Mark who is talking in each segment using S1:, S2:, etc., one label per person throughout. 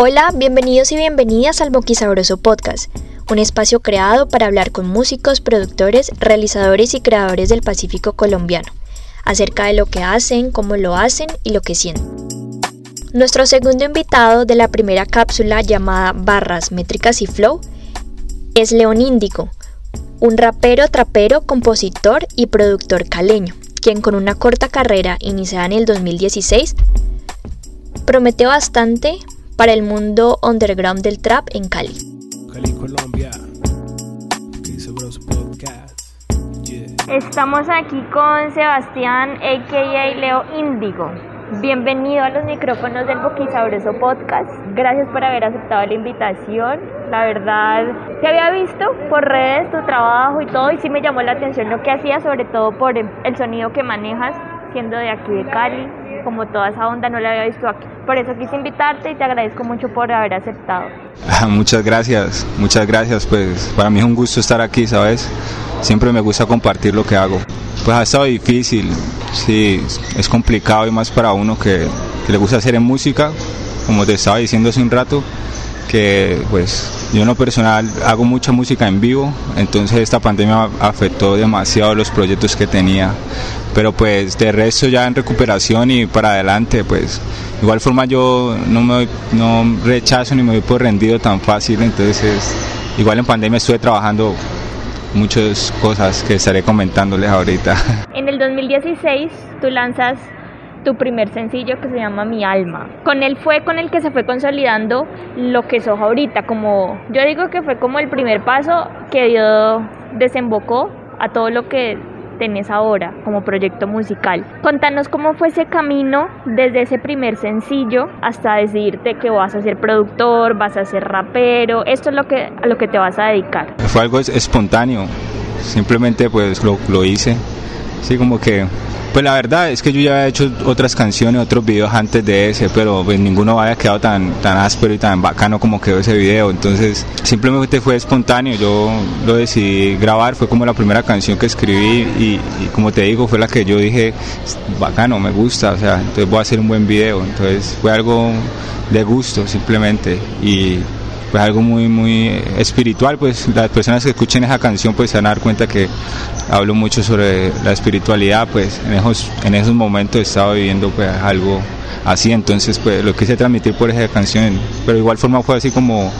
S1: Hola, bienvenidos y bienvenidas al Boquisabroso Podcast, un espacio creado para hablar con músicos, productores, realizadores y creadores del Pacífico colombiano, acerca de lo que hacen, cómo lo hacen y lo que sienten. Nuestro segundo invitado de la primera cápsula llamada Barras, Métricas y Flow es León Índigo, un rapero, trapero, compositor y productor caleño, quien con una corta carrera iniciada en el 2016 promete bastante para el mundo underground del trap en Cali. Cali, Colombia. Estamos aquí con Sebastián, a.k.a. Leo Índigo. Bienvenido a los micrófonos del Boquisabroso Podcast. Gracias por haber aceptado la invitación. La verdad, te había visto por redes tu trabajo y todo, y sí me llamó la atención lo que hacías, sobre todo por el sonido que manejas, siendo de aquí de Cali como toda esa onda no la había visto aquí. Por eso quise invitarte y te agradezco mucho por haber aceptado.
S2: Muchas gracias, muchas gracias. Pues para mí es un gusto estar aquí, ¿sabes? Siempre me gusta compartir lo que hago. Pues ha estado difícil, sí, es complicado y más para uno que, que le gusta hacer en música, como te estaba diciendo hace un rato, que pues yo en lo personal hago mucha música en vivo, entonces esta pandemia afectó demasiado los proyectos que tenía. Pero pues de resto ya en recuperación y para adelante, pues igual forma yo no me no rechazo ni me voy por rendido tan fácil, entonces igual en pandemia estuve trabajando muchas cosas que estaré comentándoles ahorita.
S1: En el 2016 tú lanzas tu primer sencillo que se llama Mi Alma. Con él fue con el que se fue consolidando lo que sos ahorita, como yo digo que fue como el primer paso que dio, desembocó a todo lo que tenés ahora como proyecto musical. Contanos cómo fue ese camino desde ese primer sencillo hasta decidirte que vas a ser productor, vas a ser rapero, esto es lo que, a lo que te vas a dedicar.
S2: Fue algo espontáneo, simplemente pues lo, lo hice, sí como que pues la verdad es que yo ya había hecho otras canciones, otros videos antes de ese, pero pues ninguno había quedado tan, tan áspero y tan bacano como quedó ese video. Entonces simplemente fue espontáneo, yo lo decidí grabar, fue como la primera canción que escribí y, como te digo, fue la que yo dije, bacano, me gusta, o sea, entonces voy a hacer un buen video. Entonces fue algo de gusto simplemente y pues algo muy muy espiritual pues las personas que escuchen esa canción pues se van a dar cuenta que hablo mucho sobre la espiritualidad pues en esos en esos momentos estaba viviendo pues algo así. Entonces pues lo quise transmitir por esa canción pero de igual forma fue así como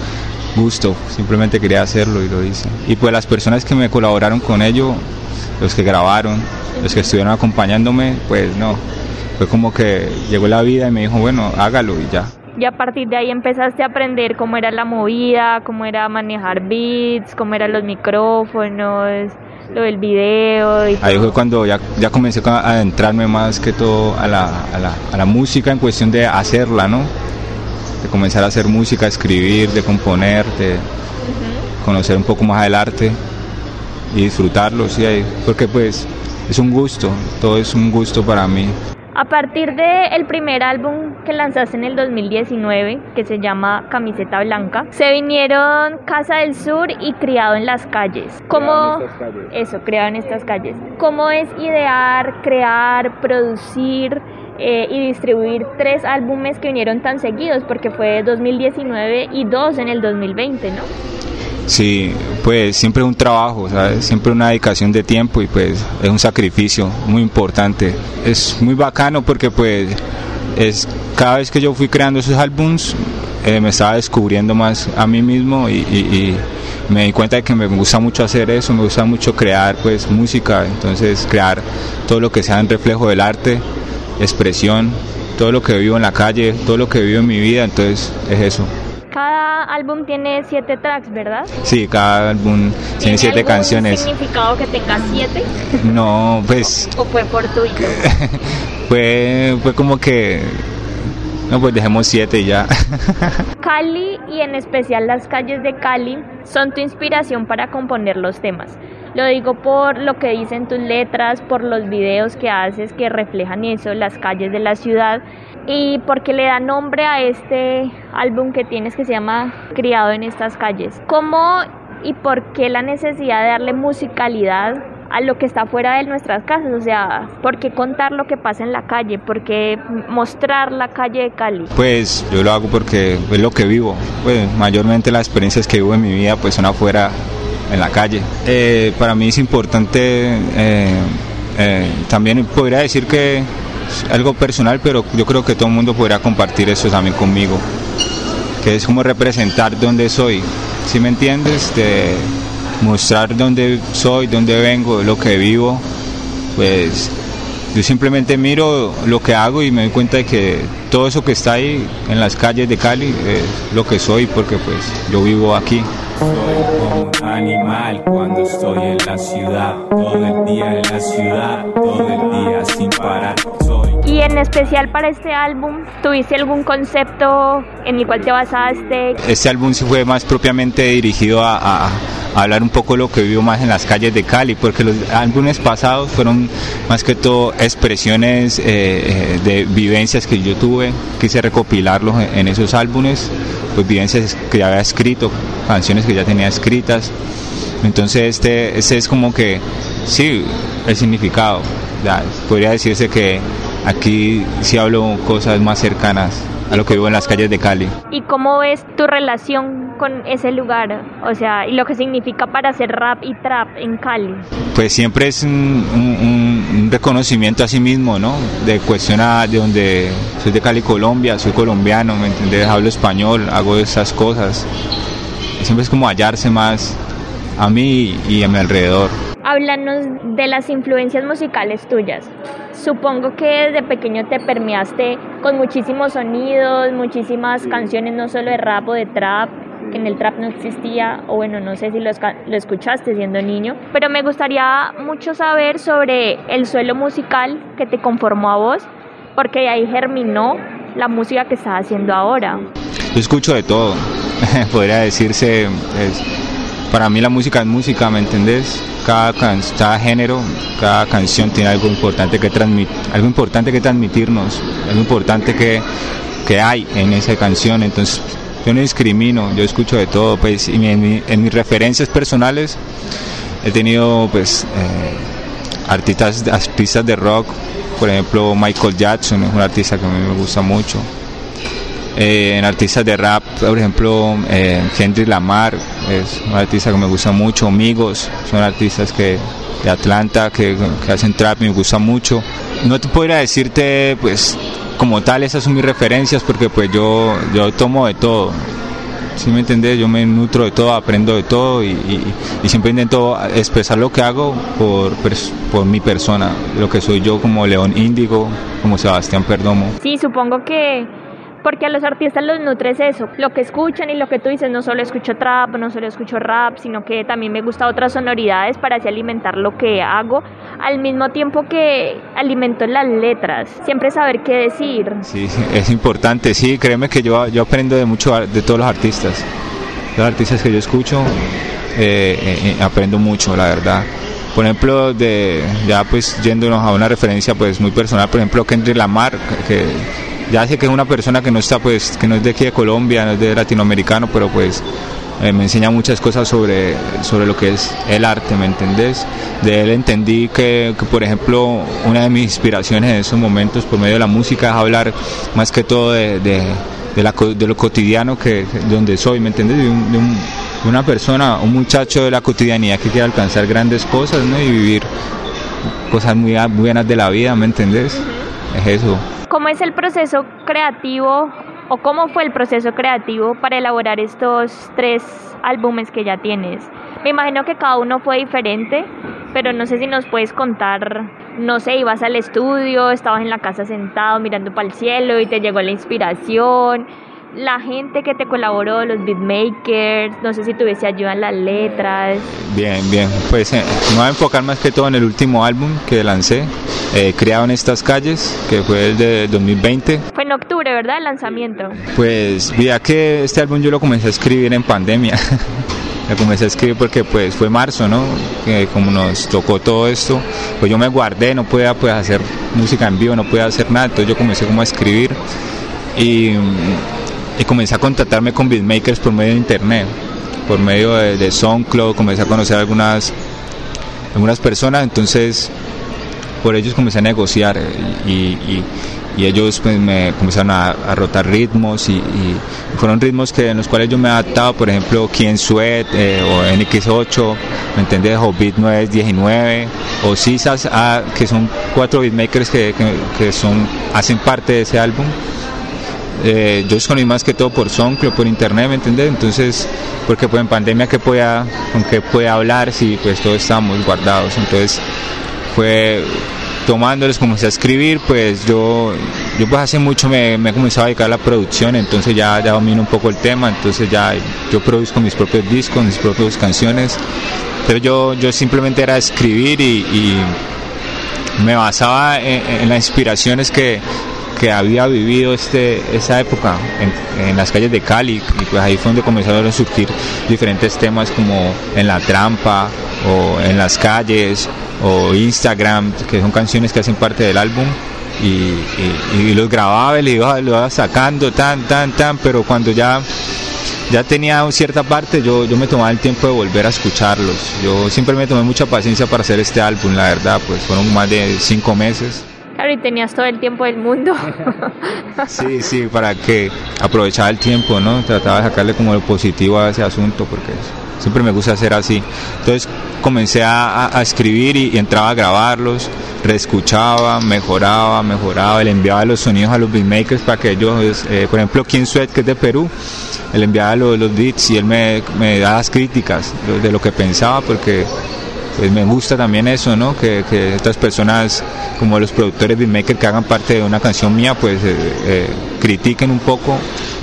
S2: gusto simplemente quería hacerlo y lo hice. Y pues las personas que me colaboraron con ello los que grabaron los que estuvieron acompañándome pues no fue como que llegó la vida y me dijo bueno hágalo y ya
S1: y a partir de ahí empezaste a aprender cómo era la movida, cómo era manejar beats, cómo eran los micrófonos, lo del video. Y
S2: ahí fue cuando ya, ya comencé a adentrarme más que todo a la, a, la, a la música en cuestión de hacerla, ¿no? De comenzar a hacer música, escribir, de componer, de conocer un poco más del arte y disfrutarlo, sí, porque pues es un gusto, todo es un gusto para mí.
S1: A partir del primer álbum que lanzaste en el 2019, que se llama Camiseta Blanca, se vinieron Casa del Sur y Criado en las Calles. ¿Cómo eso, Criado en estas calles? ¿Cómo es idear, crear, producir eh, y distribuir tres álbumes que vinieron tan seguidos? Porque fue 2019 y dos en el 2020, ¿no?
S2: Sí, pues siempre es un trabajo, siempre una dedicación de tiempo y pues es un sacrificio muy importante. Es muy bacano porque pues es cada vez que yo fui creando esos álbums eh, me estaba descubriendo más a mí mismo y, me di cuenta de que me gusta mucho hacer eso, me gusta mucho crear pues música, entonces crear todo lo que sea en reflejo del arte, expresión, todo lo que vivo en la calle, todo lo que vivo en mi vida, entonces es eso.
S1: Álbum tiene siete tracks, ¿verdad?
S2: Sí, cada álbum tiene, siete canciones.
S1: significado que tenga siete?
S2: No, pues...
S1: ¿O, fue fortuito?
S2: fue, fue como que... No, pues dejemos siete y ya.
S1: Cali y en especial las calles de Cali son tu inspiración para componer los temas. Lo digo por lo que dicen tus letras, por los videos que haces que reflejan eso, las calles de la ciudad y porque le da nombre a este álbum que tienes que se llama Criado en estas calles. ¿Cómo y por qué la necesidad de darle musicalidad a lo que está fuera de nuestras casas, o sea, ¿por qué contar lo que pasa en la calle? ¿Por qué mostrar la calle de Cali?
S2: Pues yo lo hago porque es lo que vivo, pues mayormente las experiencias que vivo en mi vida pues son afuera en la calle. Eh, para mí es importante, eh, eh, también podría decir que algo personal, pero yo creo que todo el mundo podría compartir eso también conmigo, que es como representar dónde soy, si me entiendes? De mostrar dónde soy, dónde vengo, lo que vivo, pues yo simplemente miro lo que hago y me doy cuenta de que todo eso que está ahí en las calles de Cali es lo que soy porque pues yo vivo aquí.
S3: Soy como un animal cuando estoy en la ciudad, todo el día en la ciudad, todo el día sin parar.
S1: Y en especial para este álbum, ¿tuviste algún concepto en el cual te basaste?
S2: Este álbum sí fue más propiamente dirigido a, hablar un poco de lo que vivo más en las calles de Cali, porque los álbumes pasados fueron más que todo expresiones eh, eh, de vivencias que yo tuve, quise recopilarlos en, en esos álbumes, pues vivencias que ya había escrito, canciones que ya tenía escritas. Entonces este, este es como que, sí, el significado. Podría decirse que aquí sí hablo cosas más cercanas a lo que vivo en las calles de Cali.
S1: ¿Y cómo ves tu relación con ese lugar? O sea, y lo que significa para hacer rap y trap en Cali.
S2: Pues siempre es un, un- un reconocimiento a sí mismo, ¿no? De cuestionar de donde soy de Cali, Colombia, soy colombiano, ¿me entiendes? Hablo español, hago esas cosas. Siempre es como hallarse más a mí y a mi alrededor.
S1: Háblanos de las influencias musicales tuyas. Supongo que desde pequeño te permeaste con muchísimos sonidos, muchísimas canciones, no solo de rap o de trap, que en el trap no existía, o bueno, no sé si lo, escuchaste siendo niño, pero me gustaría mucho saber sobre el suelo musical que te conformó a vos, porque de ahí germinó la música que estás haciendo ahora.
S2: Yo escucho de todo, podría decirse, es- para mí la música es música, ¿me entendés? Cada, can- cada género, cada canción tiene algo importante que transmitir, algo importante que transmitirnos, algo importante que, que hay en esa canción, entonces yo no discrimino, yo escucho de todo, pues, y en, mi- en mis referencias personales he tenido, pues, eh, artistas, artistas de rock, por ejemplo Michael Jackson es un artista que a mí me gusta mucho, eh, en artistas de rap, por ejemplo, eh, Kendrick Lamar es un artista que me gusta mucho, Amigos, son artistas que de Atlanta que, que hacen trap me gusta mucho. No te podría decirte, pues, como tal, esas son mis referencias porque pues yo, yo tomo de todo. ¿Sí me entendés? Yo me nutro de todo, aprendo de todo y, y- siempre intento expresar lo que hago por, por mi persona, lo que soy yo como León Índigo, como Sebastián Perdomo.
S1: Sí, supongo que porque a los artistas los nutres eso, lo que escuchan y lo que tú dices, no solo escucho trap, no solo escucho rap, sino que también me gusta otras sonoridades para así alimentar lo que hago, al mismo tiempo que alimento las letras, siempre saber qué decir.
S2: Sí, es importante, sí, créeme que yo, yo aprendo de mucho de todos los artistas. Los artistas que yo escucho, eh, eh, eh, aprendo mucho, la verdad. Por ejemplo, de, ya pues yéndonos a una referencia pues muy personal, por ejemplo Kendrick Lamar, que ya sé que es una persona que no está pues, que no es de aquí de Colombia, no es de latinoamericano, pero pues eh, me enseña muchas cosas sobre, sobre lo que es el arte, ¿me entendés? De él entendí que, que, por ejemplo, una de mis inspiraciones en esos momentos por medio de la música es hablar más que todo de, de, de la co- de lo cotidiano que de donde soy, ¿me entendés? De, un- de un- una persona, un muchacho de la cotidianidad que quiere alcanzar grandes cosas, ¿no? Y vivir cosas muy buenas de la vida, ¿me entendés? Es eso.
S1: ¿Cómo es el proceso creativo o cómo fue el proceso creativo para elaborar estos tres álbumes que ya tienes? Me imagino que cada uno fue diferente, pero no sé si nos puedes contar, no sé, ibas al estudio, estabas en la casa sentado mirando para el cielo y te llegó la inspiración, la gente que te colaboró, los beatmakers, no sé si tuviese ayuda en las letras.
S2: Bien, bien. Pues eh, me voy a enfocar más que todo en el último álbum que lancé, eh, Creado en estas calles, que fue el de 2020.
S1: Fue en octubre, ¿verdad? El lanzamiento.
S2: Pues mira que este álbum yo lo comencé a escribir en pandemia. lo comencé a escribir porque pues fue marzo, ¿no? Que como nos tocó todo esto, pues yo me guardé, no podía pues hacer música en vivo, no podía hacer nada, entonces yo comencé como a escribir y, y comencé a contactarme con beatmakers por medio de internet, por medio de, de SoundCloud, comencé a conocer algunas algunas personas, entonces por ellos comencé a negociar eh, y, ellos pues, me comenzaron a, rotar ritmos y, fueron ritmos que en los cuales yo me he adaptado, por ejemplo, Kien Sweat eh, o NX8, ¿me entendés? O Beat 919 o Sisas, ah, que son cuatro beatmakers que, que, son, hacen parte de ese álbum. Eh, yo descubrí más que todo por SoundCloud, por internet, ¿me entendés? Entonces, porque pues en pandemia que pueda, con qué puede hablar si pues todos estamos guardados. Entonces, fue tomándoles, comencé a escribir, pues yo, yo pues hace mucho me, me he comenzado a dedicar a la producción, entonces ya, ya domino un poco el tema, entonces ya yo produzco mis propios discos, mis propias canciones, pero yo, yo simplemente era escribir y, me basaba en, las inspiraciones que, que había vivido este, esa época en, en, las calles de Cali y pues ahí fue donde comenzaron a surgir diferentes temas como en la trampa o en las calles o Instagram, que son canciones que hacen parte del álbum. Y, los grababa y lo iba, lo iba sacando tan, tan, tan, pero cuando ya ya tenía cierta parte, yo, yo me tomaba el tiempo de volver a escucharlos. Yo siempre me tomé mucha paciencia para hacer este álbum, la verdad, pues fueron más de cinco meses.
S1: Y tenías todo el tiempo del mundo.
S2: sí, sí, para que aprovechaba el tiempo, ¿no? Trataba de sacarle como lo positivo a ese asunto, porque siempre me gusta hacer así. Entonces comencé a, escribir y, entraba a grabarlos, reescuchaba, mejoraba, mejoraba, le enviaba los sonidos a los beatmakers para que ellos, eh, por ejemplo, King Sweat, que es de Perú, le enviaba los, los beats y él me, me daba las críticas de lo que pensaba porque pues me gusta también eso, ¿no? Que, que otras personas como los productores beatmakers que hagan parte de una canción mía, pues eh, eh, critiquen un poco.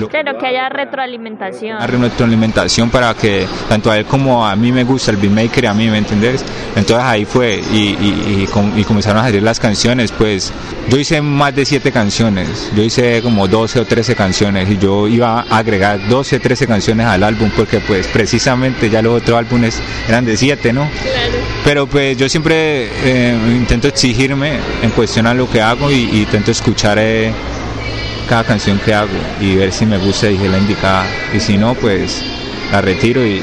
S1: claro, que haya retroalimentación.
S2: Retroalimentación para que tanto a él como a mí me gusta el beatmaker y a mí, ¿me entendés? Entonces ahí fue y, y, y, comenzaron a salir las canciones, pues yo hice más de siete canciones, yo hice como 12 o 13 canciones y yo iba a agregar 12 o 13 canciones al álbum porque pues precisamente ya los otros álbumes eran de siete, ¿no? Claro. Pero pues yo siempre eh, intento exigirme en cuestión a lo que hago y, intento escuchar eh, cada canción que hago y ver si me gusta y es la indicada. Y si no, pues la retiro y,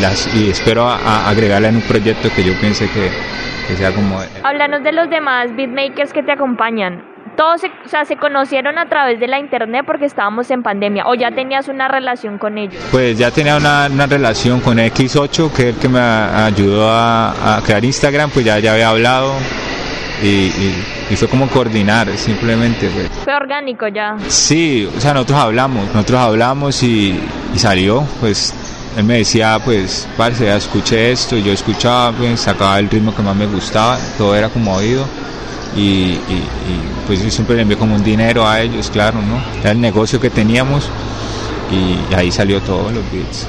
S2: las, y espero agregarla en un proyecto que yo piense que, que sea como...
S1: Háblanos de los demás beatmakers que te acompañan todos se, o sea, se conocieron a través de la internet porque estábamos en pandemia o ya tenías una relación con ellos?
S2: Pues ya tenía una, una relación con X8 que es el que me ayudó a, crear Instagram, pues ya, ya había hablado y, y, fue como coordinar simplemente. Pues.
S1: Fue orgánico ya.
S2: Sí, o sea, nosotros hablamos, nosotros hablamos y, y salió, pues él me decía, pues, parce, ya escuché esto, y yo escuchaba, pues, sacaba el ritmo que más me gustaba, todo era como oído y, pues yo siempre le envié como un dinero a ellos, claro, ¿no? Era el negocio que teníamos y ahí salió todo los beats.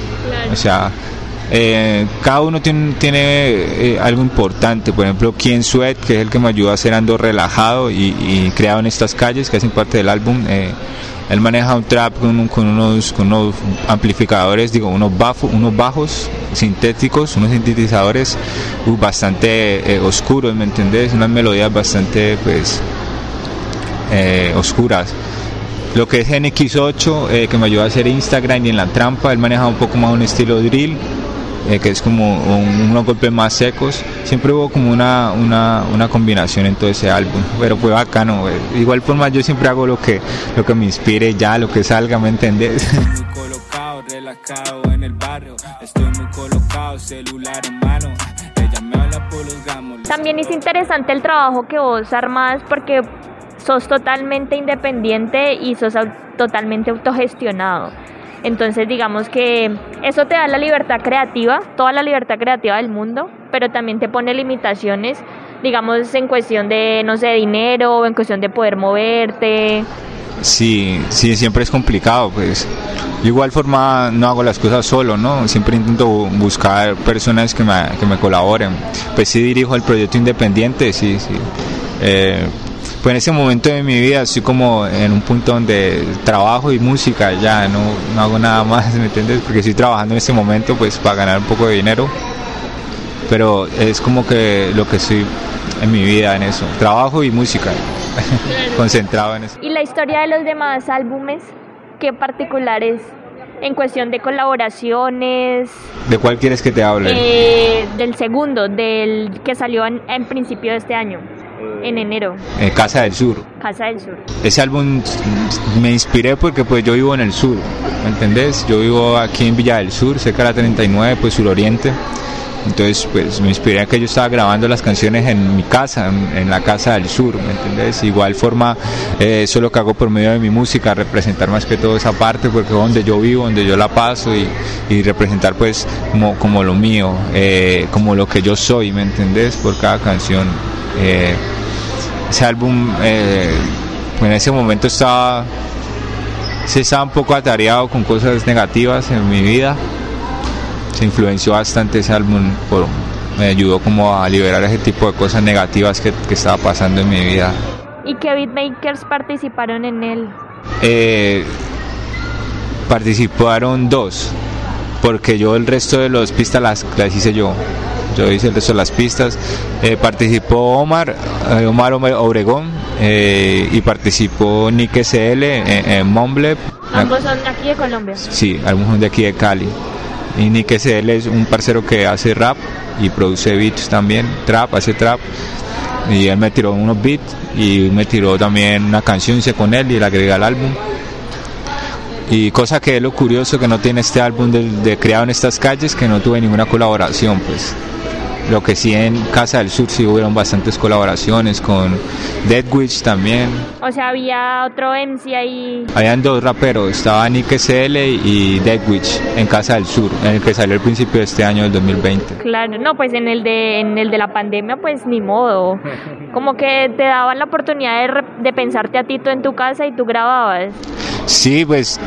S2: O sea, eh, cada uno tiene, eh, algo importante, por ejemplo, Quien Sweat, que es el que me ayuda a hacer Ando Relajado y, creado en estas calles, que hacen parte del álbum. Eh, él maneja un trap con, unos, con unos amplificadores, digo, unos, bajos, unos bajos sintéticos, unos sintetizadores uh, bastante eh, oscuros, ¿me entendés? Unas melodías bastante, pues, oscuras. Lo que es NX8, eh, que me ayuda a hacer Instagram y en la trampa, él maneja un poco más un estilo drill eh, que es como unos golpes más secos. Siempre hubo como una, una, una, combinación en todo ese álbum, pero fue bacano. Igual forma yo siempre hago lo que, lo que me inspire ya, lo que salga, ¿me entendés?
S1: También es interesante el trabajo que vos armas porque sos totalmente independiente y sos totalmente autogestionado. Entonces digamos que eso te da la libertad creativa, toda la libertad creativa del mundo, pero también te pone limitaciones, digamos en cuestión de, no sé, dinero en cuestión de poder moverte.
S2: Sí, sí, siempre es complicado, pues. De igual forma no hago las cosas solo, ¿no? Siempre intento buscar personas que me, que me colaboren. Pues sí dirijo el proyecto independiente, sí, sí. Eh, pues en ese momento de mi vida estoy como en un punto donde trabajo y música, ya no, no hago nada más, ¿me entiendes? Porque estoy trabajando en este momento pues para ganar un poco de dinero, pero es como que lo que estoy en mi vida en eso, trabajo y música, concentrado en eso.
S1: ¿Y la historia de los demás álbumes? ¿Qué particulares en cuestión de colaboraciones.
S2: ¿De cuál quieres que te hable?
S1: Eh, del segundo, del que salió en, principio de este año, en enero.
S2: Eh, Casa del Sur.
S1: Casa del Sur.
S2: Ese álbum me inspiré porque pues yo vivo en el sur, ¿me entendés? Yo vivo aquí en Villa del Sur, cerca de la 39, pues suroriente. Entonces, pues me inspiré a que yo estaba grabando las canciones en mi casa, en, la casa del sur, ¿me entiendes? Igual forma, eh, eso es lo que hago por medio de mi música, representar más que todo esa parte, porque es donde yo vivo, donde yo la paso y, representar pues como, lo mío, eh, como lo que yo soy, ¿me entendés? Por cada canción. Eh, ese álbum, en ese momento estaba, se estaba un poco atareado con cosas negativas en mi vida se influenció bastante ese álbum, por, me ayudó como a liberar ese tipo de cosas negativas que, que estaba pasando en mi vida.
S1: ¿Y qué beatmakers participaron en él?
S2: Eh, participaron dos, porque yo el resto de las pistas las, las hice yo. Yo hice el resto de las pistas. Eh, participó Omar, eh, Omar Obregón y participó Nick SL en, Momble.
S1: Ambos son de aquí de Colombia.
S2: Sí, ambos son de aquí de Cali. Y Nick SL es un parcero que hace rap y produce beats también, trap, hace trap. Y él me tiró unos beats y me tiró también una canción, hice con él y la agregué al álbum. Y cosa que es lo curioso que no tiene este álbum de, de creado en estas calles, que no tuve ninguna colaboración, pues. Lo que sí en Casa del Sur sí hubieron bastantes colaboraciones con Dead Witch también.
S1: O sea, había otro MC ahí.
S2: Habían dos raperos, estaba Nick SL y Dead Witch en Casa del Sur, en el que salió el principio de este año del 2020.
S1: Claro, no, pues en el de en el de la pandemia pues ni modo. Como que te daban la oportunidad de, de pensarte a ti tú en tu casa y tú grababas.
S2: Sí, pues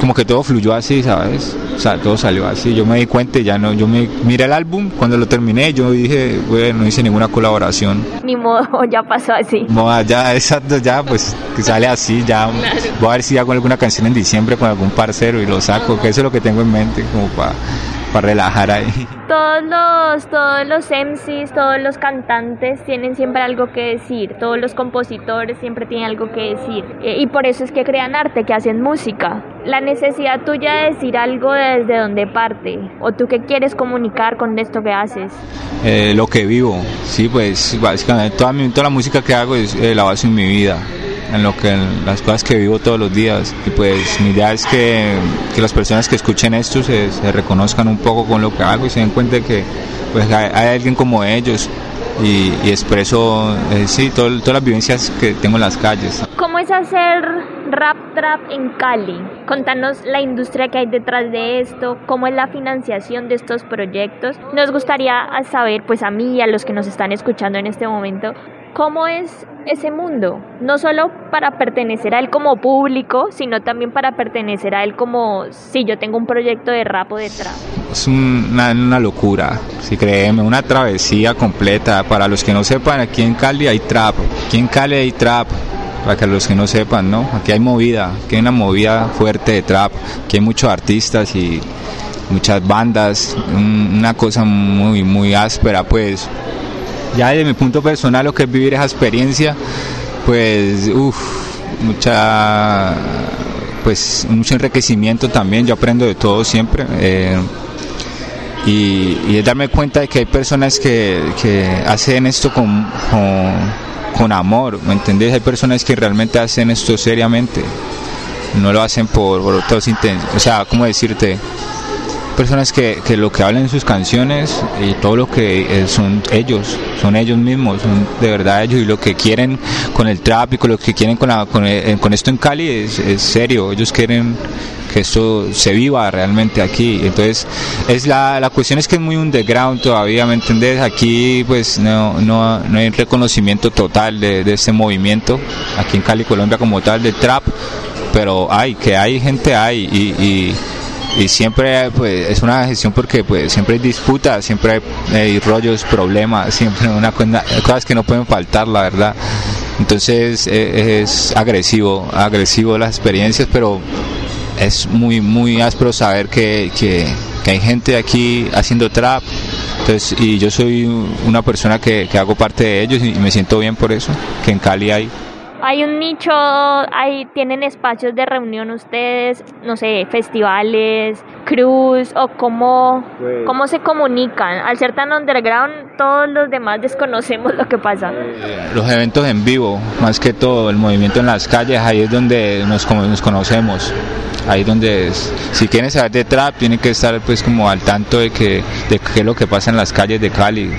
S2: como que todo fluyó así, ¿sabes? O sea, todo salió así. Yo me di cuenta, ya no, yo me miré el álbum, cuando lo terminé, yo dije, bueno, no hice ninguna colaboración.
S1: Ni modo, ya pasó así.
S2: No, ya, exacto, ya, pues que sale así, ya. Voy a ver si hago alguna canción en diciembre con algún parcero y lo saco, que eso es lo que tengo en mente, como para para relajar ahí.
S1: Todos los, todos los MCs, todos los cantantes tienen siempre algo que decir, todos los compositores siempre tienen algo que decir eh, y por eso es que crean arte, que hacen música. La necesidad tuya de decir algo desde donde parte o tú qué quieres comunicar con esto que haces.
S2: Eh, lo que vivo, sí, pues básicamente toda, toda la música que hago es eh, la base en mi vida en lo que las cosas que vivo todos los días y pues mi idea es que, que las personas que escuchen esto se, se, reconozcan un poco con lo que hago y se den cuenta que pues hay, alguien como ellos y, y expreso eh, sí todas las vivencias que tengo en las calles.
S1: ¿Cómo es hacer rap trap en Cali? Contanos la industria que hay detrás de esto, cómo es la financiación de estos proyectos. Nos gustaría saber, pues a mí y a los que nos están escuchando en este momento, cómo es ese mundo, no solo para pertenecer a él como público, sino también para pertenecer a él como si yo tengo un proyecto de rap o de trap.
S2: Es una, locura, si créeme, una travesía completa. Para los que no sepan, aquí en Cali hay trap, aquí en Cali hay trap, para que los que no sepan, ¿no? Aquí hay movida, aquí hay una movida fuerte de trap, aquí hay muchos artistas y muchas bandas, una cosa muy, muy áspera, pues ya desde mi punto personal lo que es vivir esa experiencia, pues uff, mucha pues mucho enriquecimiento también, yo aprendo de todo siempre. Eh, y, es darme cuenta de que hay personas que, hacen esto con, con, amor, ¿me entendés? Hay personas que realmente hacen esto seriamente, no lo hacen por, por otros intentos, o sea, ¿cómo decirte? Personas que, que, lo que hablan en sus canciones y todo lo que eh, son ellos, son ellos mismos, son de verdad ellos y lo que quieren con el trap y con lo que quieren con, con, eh, con, esto en Cali es, es, serio, ellos quieren que esto se viva realmente aquí. Entonces, es la, la cuestión es que es muy underground todavía, ¿me entendés? Aquí pues no, no, no hay reconocimiento total de, de este movimiento, aquí en Cali, Colombia como tal, de trap, pero hay, que hay gente hay y, y y siempre pues es una gestión porque pues siempre hay disputas, siempre hay, rollos, problemas, siempre una cosas que no pueden faltar, la verdad. Entonces e, es, agresivo, agresivo las experiencias, pero es muy muy áspero saber que, que, hay gente aquí haciendo trap. Entonces, y yo soy una persona que, que hago parte de ellos y me siento bien por eso, que en Cali hay
S1: hay un nicho, hay, tienen espacios de reunión ustedes, no sé, festivales, cruz o cómo, pues cómo se comunican. Al ser tan underground, todos los demás desconocemos lo que pasa.
S2: Eh, los eventos en vivo, más que todo, el movimiento en las calles, ahí es donde nos, nos conocemos. Ahí donde si quieren saber de trap, tienen que estar pues como al tanto de que de qué es lo que pasa en las calles de Cali,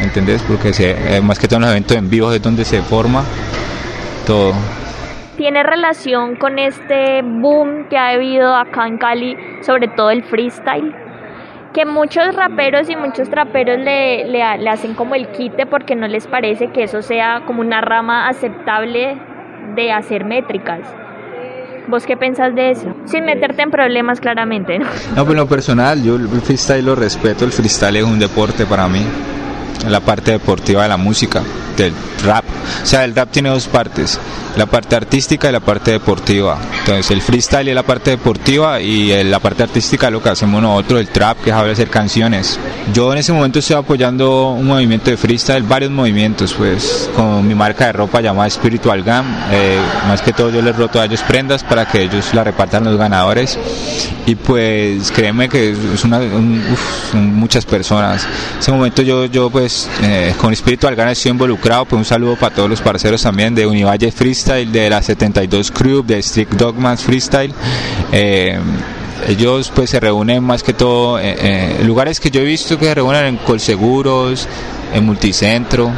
S2: ¿entendés? Porque se, eh, más que todo en los eventos en vivo es donde se forma todo.
S1: ¿Tiene relación con este boom que ha habido acá en Cali, sobre todo el freestyle? Que muchos raperos y muchos traperos le, le, hacen como el quite porque no les parece que eso sea como una rama aceptable de hacer métricas. ¿Vos qué pensás de eso? Sin meterte en problemas claramente. No,
S2: no pues lo personal, yo el freestyle lo respeto, el freestyle es un deporte para mí, la parte deportiva de la música del rap. O sea, el rap tiene dos partes, la parte artística y la parte deportiva. Entonces, el freestyle es la parte deportiva y la parte artística lo que hacemos nosotros, el trap, que es de hacer canciones. Yo en ese momento estoy apoyando un movimiento de freestyle, varios movimientos, pues, con mi marca de ropa llamada Spiritual Gam. Eh, más que todo, yo les roto a ellos prendas para que ellos la repartan los ganadores. Y pues, créeme que es una, son muchas personas. En ese momento, yo, yo pues, eh, con Spiritual Gam estoy involucrado pues un saludo para todos los parceros también de Univalle Freestyle, de la 72 Crew, de Strict Dogmas Freestyle. Eh, ellos pues se reúnen más que todo eh, eh, lugares que yo he visto que se reúnen en Colseguros, en Multicentro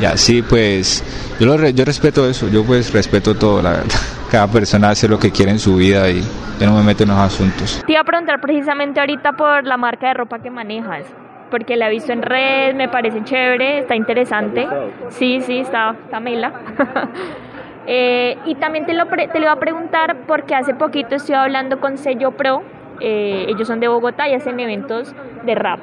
S2: y así pues yo, yo respeto eso, yo pues respeto todo la verdad. Cada persona hace lo que quiere en su vida y yo no me meto en los asuntos.
S1: Te iba a preguntar precisamente ahorita por la marca de ropa que manejas porque la he visto en red, me parece chévere, está interesante. Sí, sí, está, está mela. Eh, y también te lo, te lo iba a preguntar porque hace poquito estoy hablando con Sello Pro, eh, ellos son de Bogotá y hacen eventos de rap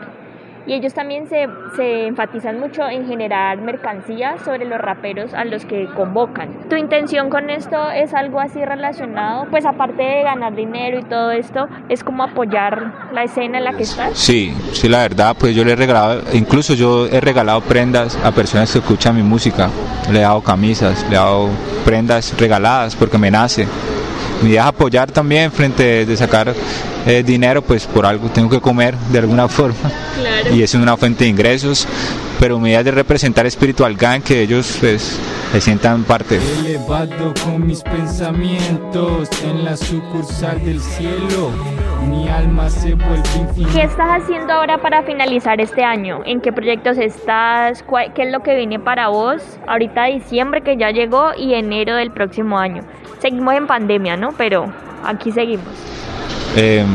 S1: y ellos también se, se, enfatizan mucho en generar mercancías sobre los raperos a los que convocan. ¿Tu intención con esto es algo así relacionado? Pues aparte de ganar dinero y todo esto, ¿es como apoyar la escena en la que estás?
S2: Sí, sí, la verdad, pues yo le he regalado, incluso yo he regalado prendas a personas que escuchan mi música, le he dado camisas, le he dado prendas regaladas porque me nace mi idea es apoyar también frente de sacar eh, dinero, pues por algo tengo que comer de alguna forma. Y es una fuente de ingresos, pero mi idea es de representar Espiritual Gang, que ellos pues se sientan parte.
S3: Elevado con mis pensamientos en la sucursal del cielo. Mi alma se vuelve
S1: ¿Qué estás haciendo ahora para finalizar este año? ¿En qué proyectos estás? ¿Qué es lo que viene para vos? Ahorita diciembre que ya llegó y enero del próximo año. Seguimos en pandemia, ¿no? Pero aquí seguimos.
S2: Eh,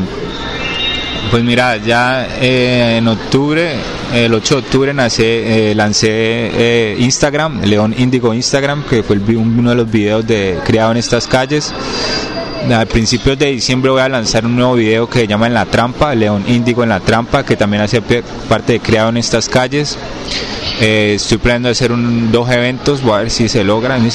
S2: pues mira, ya eh, en octubre, el 8 de octubre nace, eh, lancé eh, Instagram, León Índigo Instagram, que fue uno de los videos de creado en estas calles. A principios de diciembre voy a lanzar un nuevo video que se llama En la Trampa, León Índigo en la Trampa, que también hace parte de creado en estas calles. Eh, estoy planeando hacer un, dos eventos, voy a ver si se logra. Mi,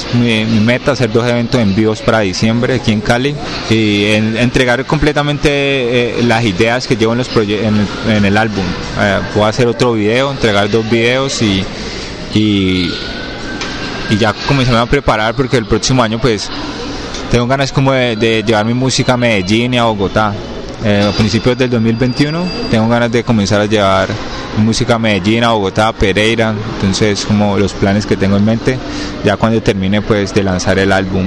S2: mi, meta hacer dos eventos en vivos para diciembre aquí en Cali y entregar completamente eh, las ideas que llevo en, los en, en el álbum. Eh, voy a hacer otro video, entregar dos videos y, y, ya comenzarme a preparar porque el próximo año pues tengo ganas como de, llevar mi música a Medellín y a Bogotá. a principios del 2021 tengo ganas de comenzar a llevar música a Medellín, a Bogotá, Pereira, entonces como los planes que tengo en mente, ya cuando termine pues de lanzar el álbum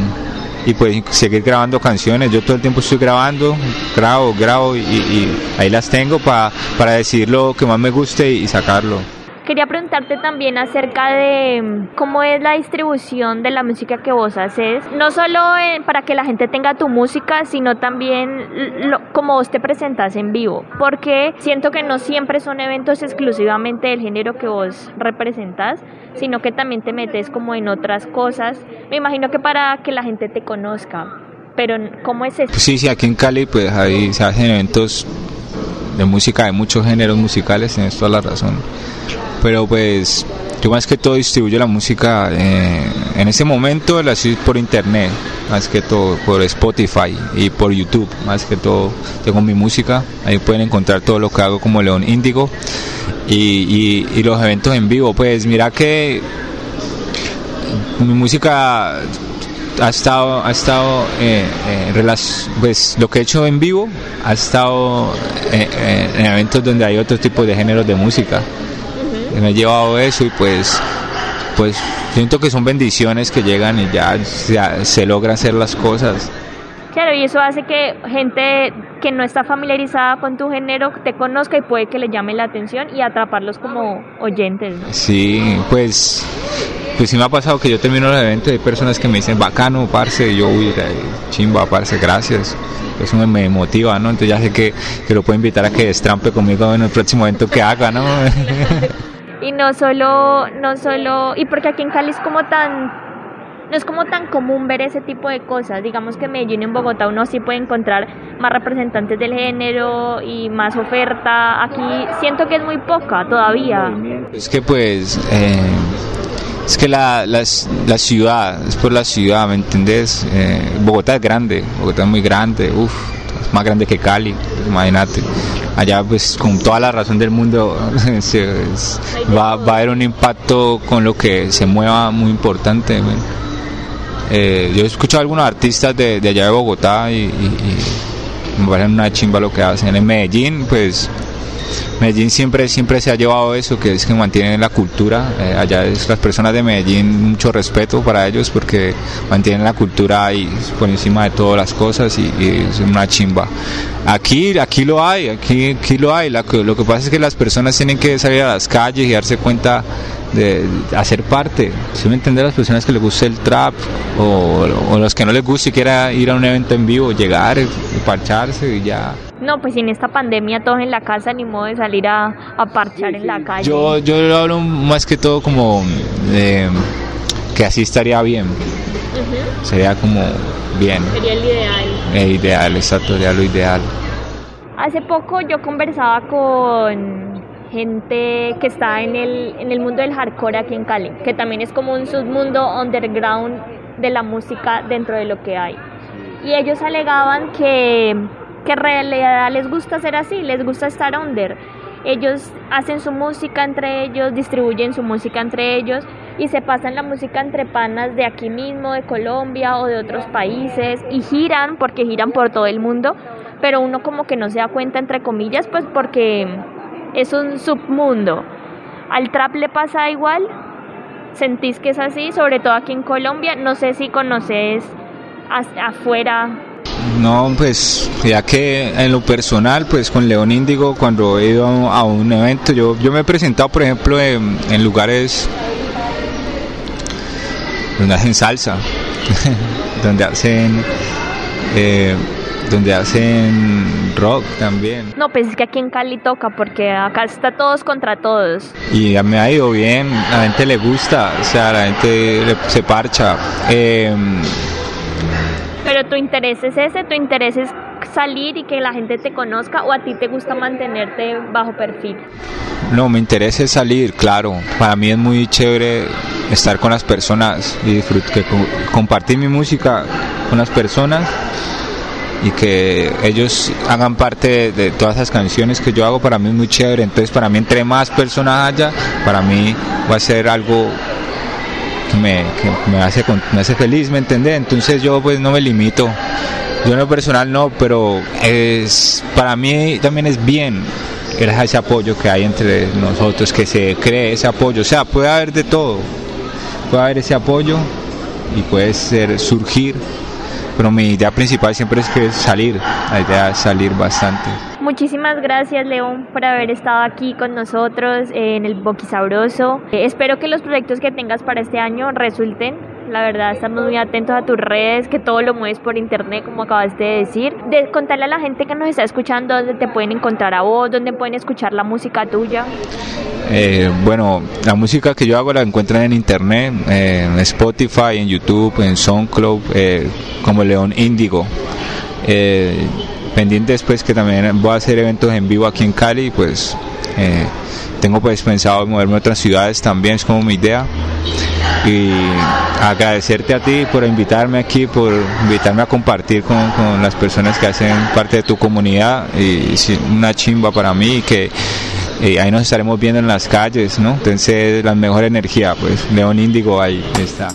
S2: y pues seguir grabando canciones, yo todo el tiempo estoy grabando, grabo, grabo y, ahí las tengo para decidir lo que más me guste y sacarlo.
S1: Quería preguntarte también acerca de mm, cómo es la distribución de la música que vos haces, no solo para que la gente tenga tu música, sino también lo, cómo vos te presentas en vivo, porque siento que no siempre son eventos exclusivamente del género que vos representas, sino que también te metes como en otras cosas. Me imagino que para que la gente te conozca, pero ¿cómo es eso?
S2: Sí, sí, aquí en Cali pues ahí se hacen eventos de música de muchos géneros musicales, tienes toda la razón. Pero pues yo más que todo distribuyo la música eh, en ese momento la estoy por internet, más que todo por Spotify y por YouTube, más que todo. Tengo mi música, ahí pueden encontrar todo lo que hago como León Índigo y, y, los eventos en vivo, pues mira que mi música ha estado, ha estado eh, eh, pues lo que he hecho en vivo ha estado eh, en eventos donde hay otro tipo de géneros de música. Me he llevado eso y pues, pues siento que son bendiciones que llegan y ya se, se logran hacer las cosas.
S1: Claro, y eso hace que gente que no está familiarizada con tu género te conozca y puede que le llame la atención y atraparlos como oyentes.
S2: Sí, pues pues sí me ha pasado que yo termino el evento y hay personas que me dicen, bacano, parce, y yo, uy, chimba, parce, gracias. Eso me, motiva, ¿no? Entonces ya sé que, que lo puedo invitar a que destrampe conmigo en el próximo evento que haga, ¿no?
S1: y no solo, no solo, y porque aquí en Cali es como tan no es como tan común ver ese tipo de cosas. Digamos que en Medellín y en Bogotá uno sí puede encontrar más representantes del género y más oferta. Aquí siento que es muy poca todavía.
S2: Es que pues eh, es que la, la, ciudad, es por la ciudad, ¿me entendés? Eh, Bogotá es grande, Bogotá es muy grande, uff, es más grande que Cali, imagínate. Allá pues con toda la razón del mundo va, va, a haber un impacto con lo que se mueva muy importante. Eh, yo he escuchado a algunos artistas de, de allá de Bogotá y, y me parece una chimba lo que hacen. En Medellín pues Medellín siempre, siempre se ha llevado eso, que es que mantienen la cultura. Eh, allá es las personas de Medellín, mucho respeto para ellos porque mantienen la cultura ahí por encima de todas las cosas y, es una chimba. Aquí, aquí lo hay, aquí, aquí lo hay. lo que pasa es que las personas tienen que salir a las calles y darse cuenta de, hacer parte. Si me entiende las personas que les guste el trap o, los que no les guste siquiera ir a un evento en vivo, llegar, parcharse y ya.
S1: No, pues en esta pandemia todos en la casa, ni modo de salir a, parchar en la calle.
S2: Yo, yo hablo más que todo como que así estaría bien. Sería como bien.
S1: Sería el ideal.
S2: El ideal, exacto, sería lo ideal.
S1: Hace poco yo conversaba con gente que está en el, en el mundo del hardcore aquí en Cali, que también es como un submundo underground de la música dentro de lo que hay. Y ellos alegaban que que en realidad les gusta ser así, les gusta estar under. Ellos hacen su música entre ellos, distribuyen su música entre ellos y se pasan la música entre panas de aquí mismo, de Colombia o de otros países y giran porque giran por todo el mundo, pero uno como que no se da cuenta entre comillas, pues porque es un submundo. Al trap le pasa igual, sentís que es así, sobre todo aquí en Colombia, no sé si conoces afuera
S2: no, pues ya que en lo personal, pues con León Índigo, cuando he ido a un evento, yo, yo me he presentado, por ejemplo, en, lugares donde hacen salsa, donde hacen... Eh, donde hacen rock también.
S1: No, pues es que aquí en Cali toca porque acá está todos contra todos.
S2: Y me ha ido bien, la gente le gusta, o sea, la gente se parcha. Eh,
S1: pero tu interés es ese, tu interés es salir y que la gente te conozca o a ti te gusta mantenerte bajo perfil?
S2: No, mi interés es salir, claro. Para mí es muy chévere estar con las personas y disfrutar, compartir mi música con las personas y que ellos hagan parte de, todas esas canciones que yo hago, para mí es muy chévere. Entonces, para mí, entre más personas haya, para mí va a ser algo me, me, hace, me hace feliz, ¿me entiendes? Entonces yo pues no me limito. Yo en lo personal no, pero es para mí también es bien ese apoyo que hay entre nosotros, que se cree ese apoyo. O sea, puede haber de todo. Puede haber ese apoyo y puede ser surgir pero mi idea principal siempre es que salir, la idea es salir bastante.
S1: Muchísimas gracias León por haber estado aquí con nosotros en el Boqui Sabroso. Eh, espero que los proyectos que tengas para este año resulten la verdad, estamos muy atentos a tus redes, que todo lo mueves por internet, como acabaste de decir. De contarle a la gente que nos está escuchando dónde te pueden encontrar a vos, dónde pueden escuchar la música tuya.
S2: Eh, bueno, la música que yo hago la encuentran en internet, en Spotify, en YouTube, en SoundCloud, eh, como León Índigo. Eh, pendiente después que también voy a hacer eventos en vivo aquí en Cali, pues tengo pues pensado moverme a otras ciudades también, es como mi idea y agradecerte a ti por invitarme aquí, por invitarme a compartir con, las personas que hacen parte de tu comunidad y una chimba para mí que eh, ahí nos estaremos viendo en las calles, ¿no? Entonces la mejor energía, pues León Índigo ahí está.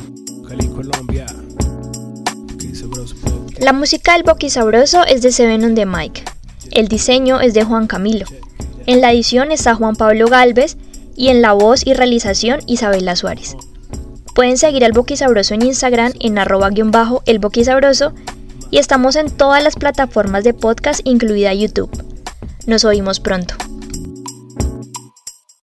S4: La música del Boqui Sabroso es de Seven on the Mic. El diseño es de Juan Camilo. En la edición está Juan Pablo Galvez y en la voz y realización Isabela Suárez. Pueden seguir al Boquisabroso en Instagram en arroba guion bajo el Boquisabroso y estamos en todas las plataformas de podcast incluida YouTube. Nos oímos pronto.